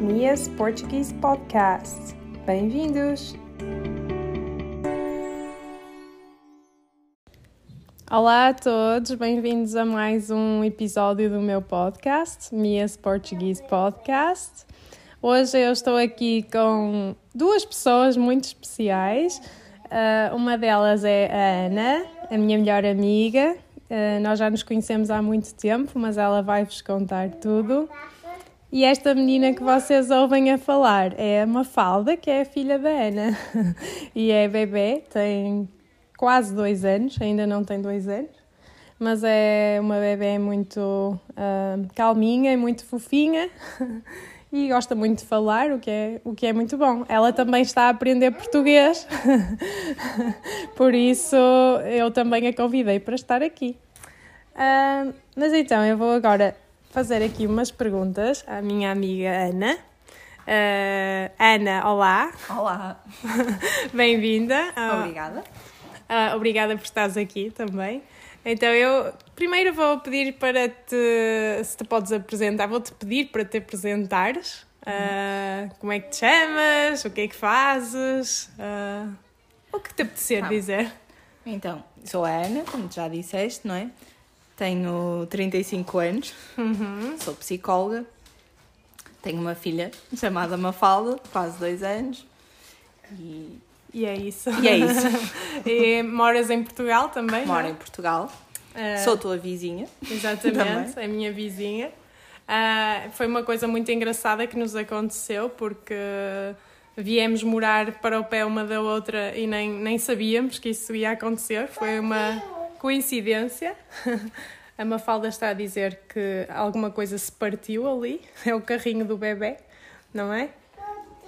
Mia's Portuguese Podcast. Bem-vindos! Olá a todos, bem-vindos a mais um episódio do meu podcast, Mia's Portuguese Podcast. Hoje eu estou aqui com duas pessoas muito especiais. Uh, uma delas é a Ana, a minha melhor amiga. Uh, nós já nos conhecemos há muito tempo, mas ela vai-vos contar tudo. E esta menina que vocês ouvem a falar é a Mafalda, que é a filha da Ana. e é bebê, tem quase dois anos, ainda não tem dois anos. Mas é uma bebê muito uh, calminha e muito fofinha. e gosta muito de falar, o que é, o que é muito bom. Ela também está a aprender português, por isso eu também a convidei para estar aqui. Uh, mas então, eu vou agora fazer aqui umas perguntas à minha amiga Ana. Uh, Ana, olá. Olá. Bem-vinda. Uh, obrigada. obrigada por estares aqui também. Então eu primeiro vou pedir para te se te podes apresentar, vou-te pedir para te apresentares. Uh, como é que te chamas? O que é que fazes? Uh, o que te apetecer ah. dizer? Então, sou a Ana, como já disseste, não é? Tenho 35 anos, uhum. sou psicóloga, tenho uma filha chamada Mafalda, quase dois anos. E e é isso. E é isso. e moras em Portugal também? Moro é? em Portugal. Uh, Sou tua vizinha. Exatamente, é minha vizinha. Uh, foi uma coisa muito engraçada que nos aconteceu porque viemos morar para o pé uma da outra e nem, nem sabíamos que isso ia acontecer. Foi uma coincidência. A Mafalda está a dizer que alguma coisa se partiu ali. É o carrinho do bebê, não é?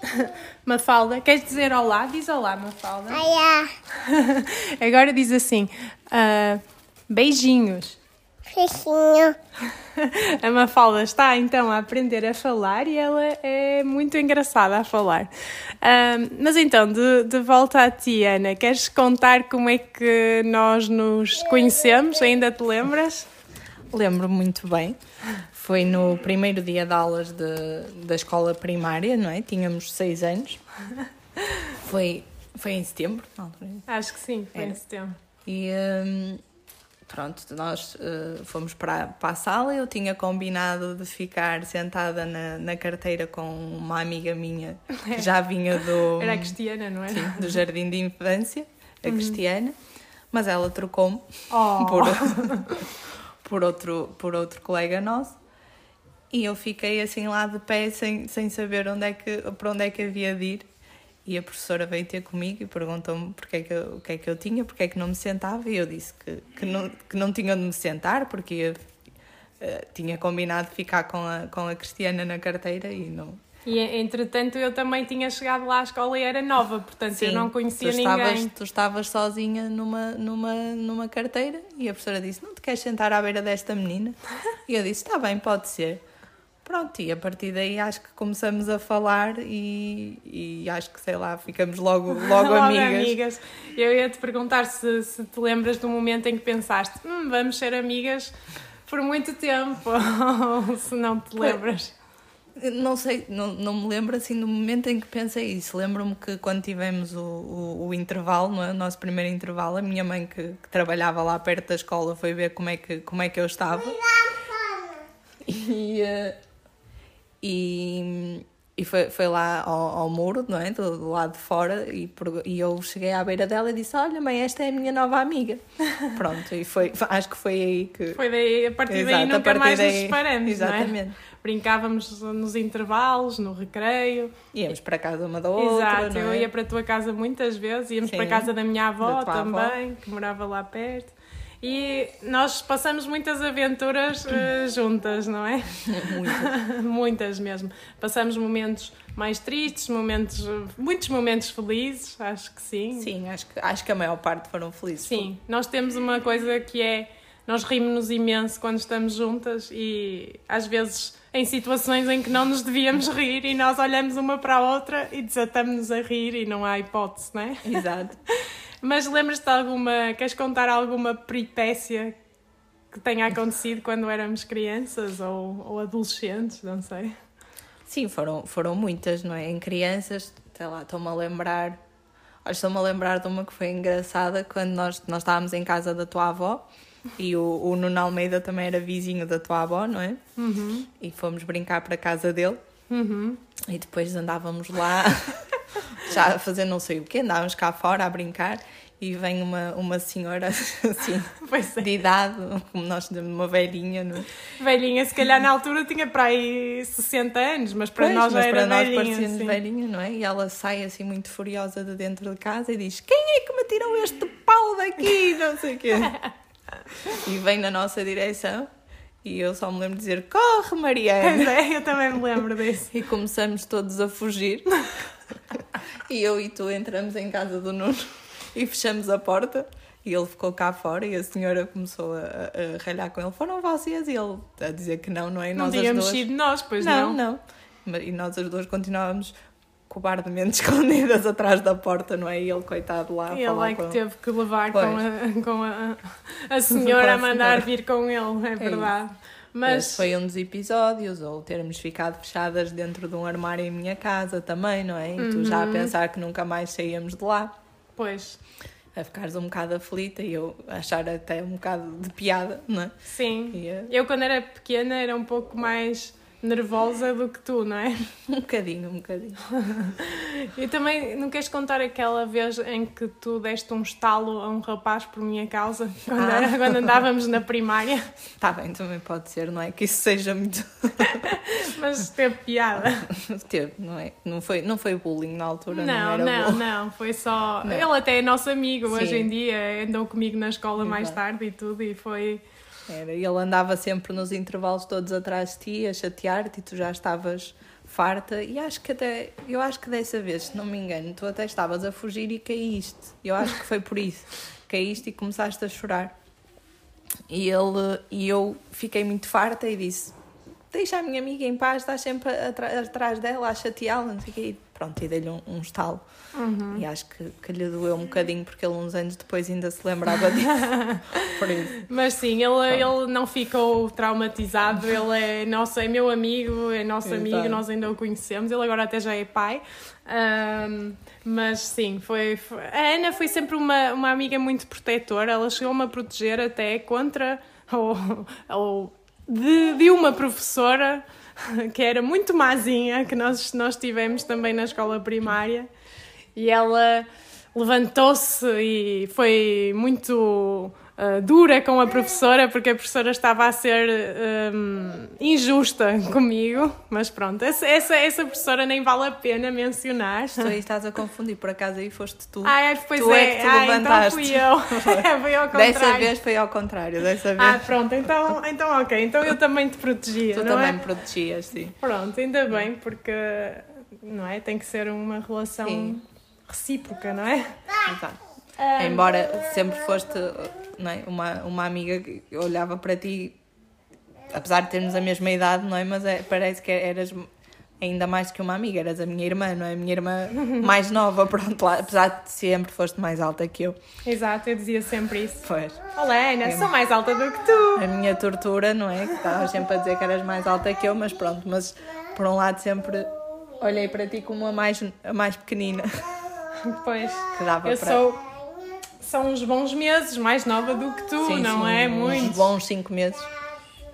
Mafalda, queres dizer olá? Diz olá, Mafalda. Olá. Agora diz assim: uh, beijinhos. A Mafalda está então a aprender a falar e ela é muito engraçada a falar. Uh, mas então, de, de volta a ti, Ana, queres contar como é que nós nos conhecemos? Ainda te lembras? Lembro muito bem. Foi no primeiro dia de aulas de, da escola primária, não é? Tínhamos seis anos. Foi, foi em setembro? Não, Acho que sim, foi em setembro. E um, pronto, nós uh, fomos para, para a sala. Eu tinha combinado de ficar sentada na, na carteira com uma amiga minha que já vinha do. Era a Cristiana, não é? Sim, do Jardim de Infância, a uhum. Cristiana. Mas ela trocou-me oh. por, por, outro, por outro colega nosso. E eu fiquei assim lá de pé sem, sem saber onde é que, para onde é que havia de ir. E a professora veio ter comigo e perguntou-me porque é que eu, o que é que eu tinha, porque é que não me sentava. E eu disse que, que, não, que não tinha onde me sentar, porque eu, uh, tinha combinado ficar com a, com a Cristiana na carteira e não. E entretanto eu também tinha chegado lá à escola e era nova, portanto Sim, eu não conhecia tu estavas, ninguém. Tu estavas sozinha numa, numa, numa carteira e a professora disse: Não te queres sentar à beira desta menina? E eu disse: Está bem, pode ser. Pronto, e a partir daí acho que começamos a falar e, e acho que, sei lá, ficamos logo, logo, logo amigas. amigas. Eu ia te perguntar se, se te lembras do momento em que pensaste, hum, vamos ser amigas por muito tempo, ou se não te lembras. Não sei, não, não me lembro assim do momento em que pensei isso. Lembro-me que quando tivemos o, o, o intervalo, é? o nosso primeiro intervalo, a minha mãe que, que, trabalhava lá perto da escola foi ver como é que, como é que eu estava. E, uh, e, e foi, foi lá ao, ao muro, não é? Do, do, lado de fora, e, e eu cheguei à beira dela e disse: Olha, mãe, esta é a minha nova amiga. Pronto, e foi, acho que foi aí que. Foi daí, a partir Exato, daí nunca mais daí, nos separamos. Exatamente. É? Brincávamos nos intervalos, no recreio. Íamos para casa uma da outra. Exato, é? eu ia para a tua casa muitas vezes, íamos Sim, para a casa da minha avó também, avó. que morava lá perto. E nós passamos muitas aventuras uh, juntas, não é? Muitas. muitas mesmo. Passamos momentos mais tristes, momentos, muitos momentos felizes, acho que sim. Sim, acho que, acho que a maior parte foram felizes. Sim, nós temos uma coisa que é, nós rimos-nos imenso quando estamos juntas e às vezes em situações em que não nos devíamos rir e nós olhamos uma para a outra e desatamos-nos a rir e não há hipótese, não é? Exato. Mas lembras-te de alguma. Queres contar alguma peripécia que tenha acontecido quando éramos crianças ou, ou adolescentes? Não sei. Sim, foram, foram muitas, não é? Em crianças, sei lá, estou-me a lembrar. Estou-me a lembrar de uma que foi engraçada quando nós, nós estávamos em casa da tua avó e o, o Nuno Almeida também era vizinho da tua avó, não é? Uhum. E fomos brincar para a casa dele Uhum. e depois andávamos lá já a fazer não sei o quê, andávamos cá fora a brincar e vem uma, uma senhora assim é. de idade, como nós uma velhinha, não é? Velhinha, se calhar na altura tinha para aí 60 anos, mas para Pois, nós mas era para nós parecia-nos velhinha, não é? E ela sai assim muito furiosa de dentro de casa e diz: Quem é que me tirou este pau daqui? Não sei o quê. e vem na nossa direção e eu só me lembro de dizer: Corre, Mariana! Pois é, eu também me lembro disso. E começamos todos a fugir. E eu e tu entramos em casa do Nuno e fechamos a porta. E ele ficou cá fora e a senhora começou a, a, ralhar com ele. Foram vocês? E ele a dizer que não, não é? E Não nós tínhamos sido nós, pois não, não. não. E nós as duas continuávamos cobardemente escondidas atrás da porta, não é? E ele, coitado, lá a Ele é que teve que levar Pois. com, a, com a, a senhora a mandar vir com ele, é verdade. Mas Esse foi um dos episódios, ou termos ficado fechadas dentro de um armário em minha casa também, não é? E tu já a Uhum. pensar que nunca mais saíamos de lá. pois, a ficares um bocado aflita e eu achar até um bocado de piada, não é? sim. E, eh, Eu quando era pequena era um pouco mais nervosa do que tu, não é? um bocadinho, um bocadinho. E também não queres contar aquela vez em que tu deste um estalo a um rapaz por minha causa, quando, Ah. era- quando andávamos na primária, Está bem, também pode ser, não é? Que isso seja muito. mas teve piada. Teve, não é? Não foi, não foi bullying na altura, não, Não, era não, não, foi só. Não. Ele até é nosso amigo Sim. hoje em dia, andou comigo na escola mais Exato. tarde e tudo, e foi. Era, ele andava sempre nos intervalos todos atrás de ti, a chatear-te e tu já estavas farta. E acho que até, eu acho que dessa vez, se não me engano, tu até estavas a fugir e caíste. Eu acho que foi por isso. Caíste e começaste a chorar. E ele e eu fiquei muito farta e disse: Deixa a minha amiga em paz, estás sempre atrás dela a chateá-la, não sei o quê. E pronto, e dei-lhe um, um estalo. Uhum. E acho que, que lhe doeu um bocadinho porque ele, uns anos depois, ainda se lembrava disso. Mas sim, ele, ele não ficou traumatizado, ele é, nosso, é meu amigo, é nosso Exato. amigo, nós ainda o conhecemos, ele agora até já é pai. Ahm, mas sim, foi, foi- a Ana foi sempre uma, uma amiga muito protetora, ela chegou-me a proteger até contra ou, ou de, de uma professora que era muito mazinha, que nós, nós tivemos também na escola primária, e ela levantou-se e foi muito ah, dura com a professora, porque a professora estava a ser hum, injusta comigo, mas pronto, essa, essa, essa professora nem vale a pena mencionar. Tu aí estás a confundir, por acaso aí foste tu. Ah, é, pois Tu é é, que te ah, então fui eu. foi ao contrário. Dessa vez foi ao contrário, dessa vez Ah, pronto, então, então ok, então eu também te protegia, tu também é? me protegias, sim. Pronto, ainda bem, porque não é? Tem que ser uma relação Sim. recíproca, não é? Exato. Ah, Embora sempre foste não é, uma, uma amiga que olhava para ti, apesar de termos a mesma idade, não é? Mas é- parece que eras ainda mais que uma amiga, eras a minha irmã, não é? A minha irmã mais nova, pronto, lá, apesar de sempre foste mais alta que eu. Exato, eu dizia sempre isso. Pois. Olá, Ana, sou mais alta do que tu. A minha tortura, não é? Que estavas sempre a dizer que eras mais alta que eu, mas pronto, mas por um lado sempre olhei para ti como a mais, a mais pequenina Pois, que dava eu para. sou. São uns bons meses mais nova do que tu, Sim, não sim, é? uns Muito. bons cinco meses.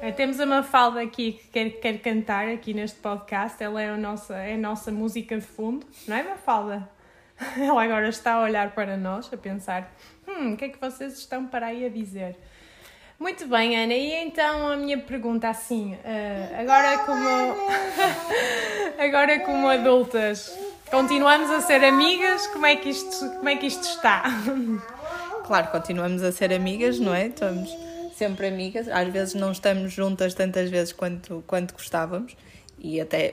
Eh, Temos a Mafalda aqui que quer, quer cantar aqui neste podcast. Ela é a, nossa, é a nossa música de fundo, não é, Mafalda? Ela agora está a olhar para nós, a pensar: hum, o que é que vocês estão para aí a dizer? Muito bem, Ana, e então a minha pergunta assim, eh, agora como agora como adultas, continuamos a ser amigas? Como é que isto, como é que isto está? Claro, continuamos a ser amigas, não é? Estamos sempre amigas. Às vezes não estamos juntas tantas vezes quanto, quanto gostávamos e até,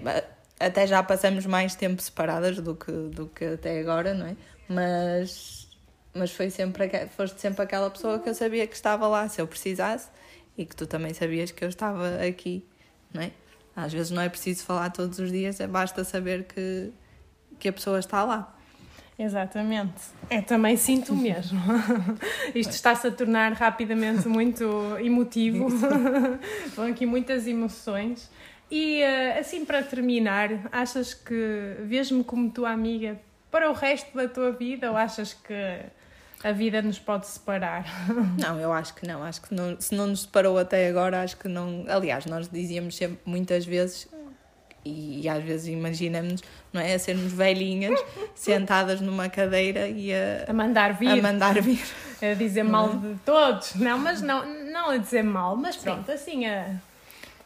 até já passamos mais tempo separadas do que, do que até agora, não é? Mas, mas foi sempre, foste sempre aquela pessoa que eu sabia que estava lá se eu precisasse e que tu também sabias que eu estava aqui, não é? Às vezes não é preciso falar todos os dias, é basta saber que, que a pessoa está lá. Exatamente. Eu também sinto mesmo. Isto está-se a tornar rapidamente muito emotivo. Vão aqui muitas emoções. E eh, assim para terminar, achas que vês-me como tua amiga para o resto da tua vida ou achas que a vida nos pode separar? Não, eu acho que não. Acho que não, se não nos separou até agora, acho que não. Aliás, nós dizíamos sempre muitas vezes e, e, às vezes imaginamos, não é? A sermos velhinhas, sentadas numa cadeira e a, a mandar vir. A mandar vir. A dizer mal de todos. Não, mas não, não a dizer mal, mas pronto, Sim. assim a,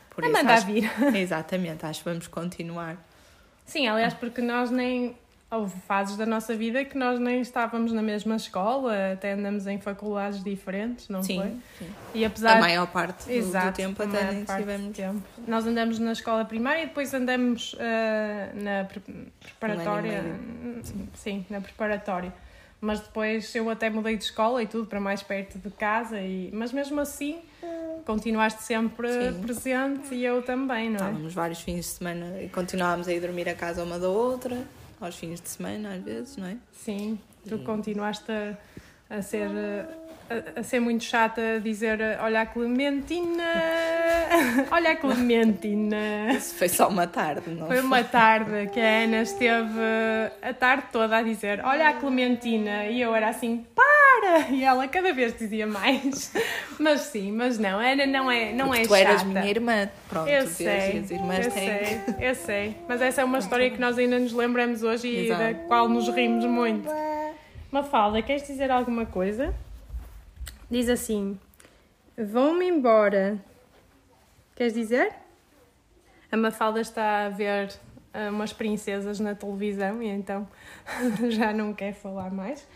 Por a mandar acho, vir. Exatamente, acho que vamos continuar. Sim, aliás, porque nós nem houve fases da nossa vida que nós nem estávamos na mesma escola, até andamos em faculdades diferentes, não sim, foi? Sim. E apesar a maior parte Exato, do tempo até nem estivemos. Tempo. Nós andamos na escola primária e depois andamos uh, na pre preparatória. Um sim. sim, na preparatória. Mas depois eu até mudei de escola e tudo para mais perto de casa, e, mas mesmo assim continuaste sempre sim. presente e eu também, não é? Estávamos vários fins de semana e continuávamos a ir dormir a casa uma da outra aos fins de semana, às vezes, não é? Sim, tu e... continuaste a, a ser. A, a, ser muito chata a dizer olha a Clementina olha a Clementina isso foi só uma tarde não foi uma tarde que a Ana esteve a tarde toda a dizer olha a Clementina e eu era assim pá para! E ela cada vez dizia mais. Mas sim, mas não, Ana não é, não Porque é tu chata. eras minha irmã, pronto, eu sei, as irmãs eu têm. sei, eu sei. Mas essa é uma história que nós ainda nos lembramos hoje e Exato. da qual nos rimos muito. Mafalda, queres dizer alguma coisa? Diz assim: Vão-me embora. Queres dizer? A Mafalda está a ver uh, umas princesas na televisão e então já não quer falar mais.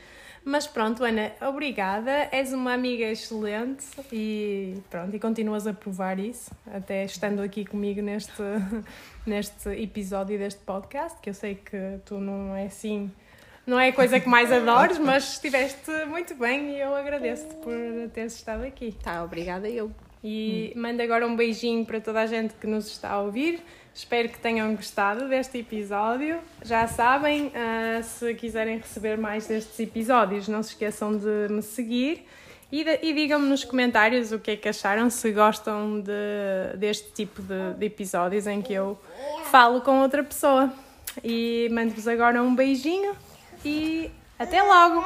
Mas pronto, Ana, obrigada. És uma amiga excelente e pronto, e continuas a provar isso, até estando aqui comigo neste, neste episódio deste podcast, que eu sei que tu não é assim, não é a coisa que mais adores, mas estiveste muito bem e eu agradeço-te por teres estado aqui. Tá, obrigada eu. E hum. mando agora um beijinho para toda a gente que nos está a ouvir. Espero que tenham gostado deste episódio. Já sabem, uh, se quiserem receber mais destes episódios, não se esqueçam de me seguir e, e digam-me nos comentários o que é que acharam, se gostam de, deste tipo de, de episódios em que eu falo com outra pessoa. E mando-vos agora um beijinho e até logo!